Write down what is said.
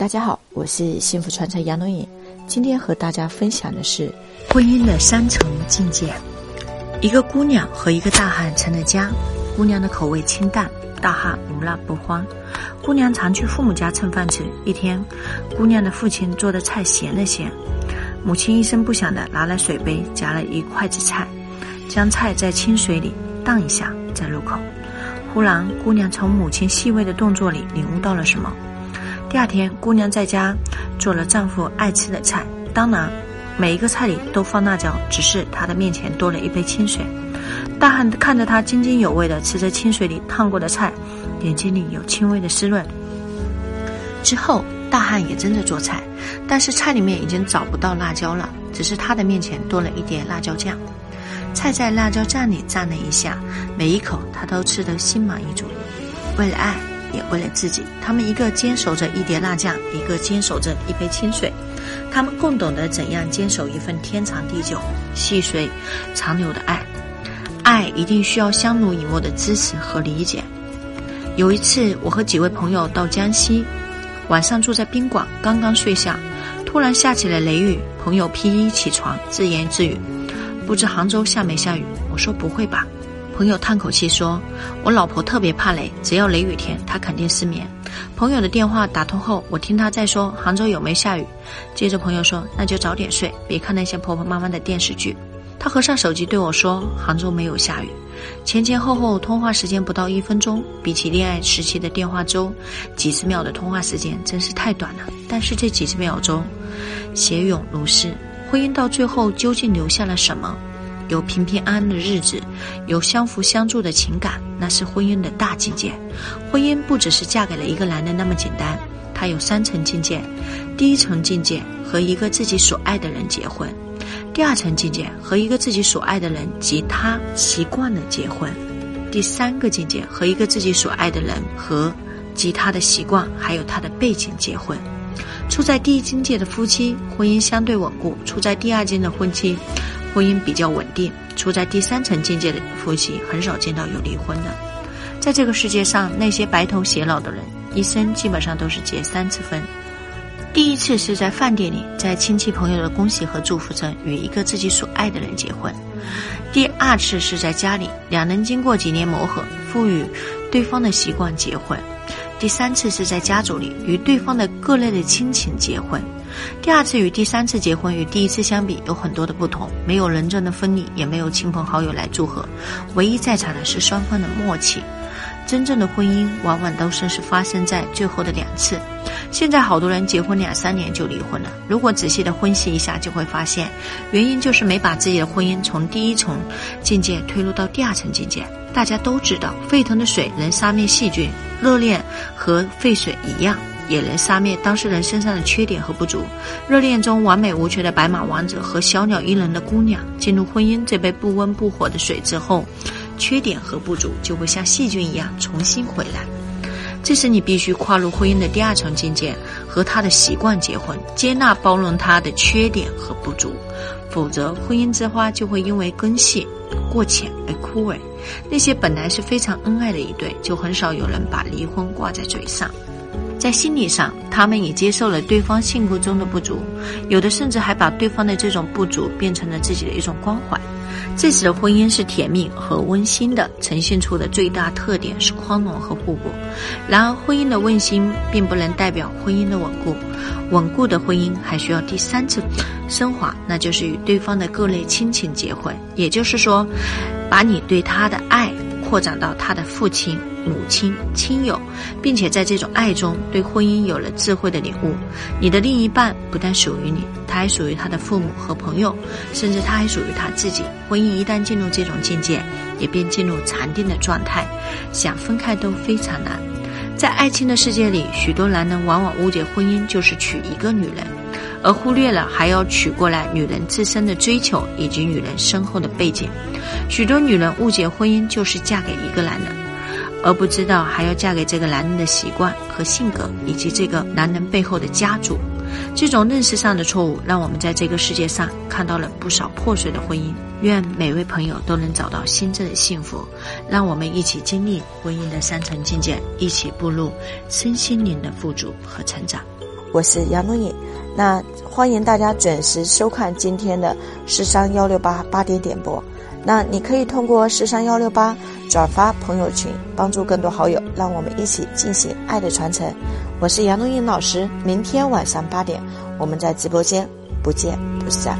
大家好，我是幸福传承杨龙颖。今天和大家分享的是婚姻的三层境界。一个姑娘和一个大汉成了家。姑娘的口味清淡，大汉无辣不欢。姑娘常去父母家蹭饭吃。一天，姑娘的父亲做的菜咸了些，母亲一声不响的拿来水杯夹了一筷子菜，将菜在清水里荡一下再入口。忽然，姑娘从母亲细微的动作里领悟到了什么。第二天，姑娘在家做了丈夫爱吃的菜，当然，每一个菜里都放辣椒，只是她的面前多了一杯清水。大汉看着她津津有味地吃着清水里烫过的菜，眼睛里有轻微的湿润。之后，大汉也争着做菜，但是菜里面已经找不到辣椒了，只是他的面前多了一点辣椒酱。菜在辣椒酱里蘸了一下，每一口他都吃得心满意足。为了爱。也为了自己，他们一个坚守着一碟辣酱，一个坚守着一杯清水，他们共懂得怎样坚守一份天长地久、细水长流的爱。爱一定需要相濡以沫的支持和理解。有一次，我和几位朋友到江西，晚上住在宾馆，刚刚睡下，突然下起了雷雨。朋友披衣起床，自言自语：“不知杭州下没下雨？”我说：“不会吧。”朋友叹口气说：“我老婆特别怕雷，只要雷雨天，她肯定失眠。”朋友的电话打通后，我听他在说杭州有没下雨。接着朋友说：“那就早点睡，别看那些婆婆妈妈的电视剧。”他合上手机对我说：“杭州没有下雨。”前前后后通话时间不到一分钟，比起恋爱时期的电话粥几十秒的通话时间真是太短了。但是这几十秒钟，血涌如诗。婚姻到最后究竟留下了什么？有平平安安的日子，有相扶相助的情感，那是婚姻的大境界。婚姻不只是嫁给了一个男人那么简单，它有三层境界。第一层境界和一个自己所爱的人结婚；第二层境界和一个自己所爱的人及他习惯了结婚；第三个境界和一个自己所爱的人和及他的习惯还有他的背景结婚。处在第一境界的夫妻，婚姻相对稳固；处在第二境的婚期。婚姻比较稳定，处在第三层境界的夫妻很少见到有离婚的。在这个世界上，那些白头偕老的人，一生基本上都是结三次婚。第一次是在饭店里，在亲戚朋友的恭喜和祝福中，与一个自己所爱的人结婚；第二次是在家里，两人经过几年磨合，赋予对方的习惯结婚；第三次是在家族里，与对方的各类的亲情结婚。第二次与第三次结婚与第一次相比有很多的不同，没有人证的婚礼，也没有亲朋好友来祝贺，唯一在场的是双方的默契。真正的婚姻往往都是是发生在最后的两次。现在好多人结婚两三年就离婚了，如果仔细的分析一下，就会发现，原因就是没把自己的婚姻从第一层境界推入到第二层境界。大家都知道，沸腾的水能杀灭细菌，热恋和沸水一样。也能杀灭当事人身上的缺点和不足。热恋中完美无缺的白马王子和小鸟依人的姑娘，进入婚姻这杯不温不火的水之后，缺点和不足就会像细菌一样重新回来。这时你必须跨入婚姻的第二层境界，和他的习惯结婚，接纳包容他的缺点和不足，否则婚姻之花就会因为根系过浅而枯萎。那些本来是非常恩爱的一对，就很少有人把离婚挂在嘴上。在心理上，他们也接受了对方性格中的不足，有的甚至还把对方的这种不足变成了自己的一种关怀。这时的婚姻是甜蜜和温馨的，呈现出的最大特点是宽容和互补。然而，婚姻的温馨并不能代表婚姻的稳固，稳固的婚姻还需要第三次升华，那就是与对方的各类亲情结婚。也就是说，把你对他的爱。扩展到他的父亲、母亲、亲友，并且在这种爱中对婚姻有了智慧的领悟。你的另一半不但属于你，他还属于他的父母和朋友，甚至他还属于他自己。婚姻一旦进入这种境界，也便进入禅定的状态，想分开都非常难。在爱情的世界里，许多男人往往误解婚姻就是娶一个女人。而忽略了还要娶过来女人自身的追求以及女人身后的背景。许多女人误解婚姻就是嫁给一个男人，而不知道还要嫁给这个男人的习惯和性格，以及这个男人背后的家族。这种认识上的错误，让我们在这个世界上看到了不少破碎的婚姻。愿每位朋友都能找到心真的幸福。让我们一起经历婚姻的三层境界，一起步入身心灵的富足和成长。我是杨龙颖。那欢迎大家准时收看今天的四三幺六八八点点播。那你可以通过四三幺六八转发朋友群，帮助更多好友，让我们一起进行爱的传承。我是杨冬英老师，明天晚上八点，我们在直播间不见不散。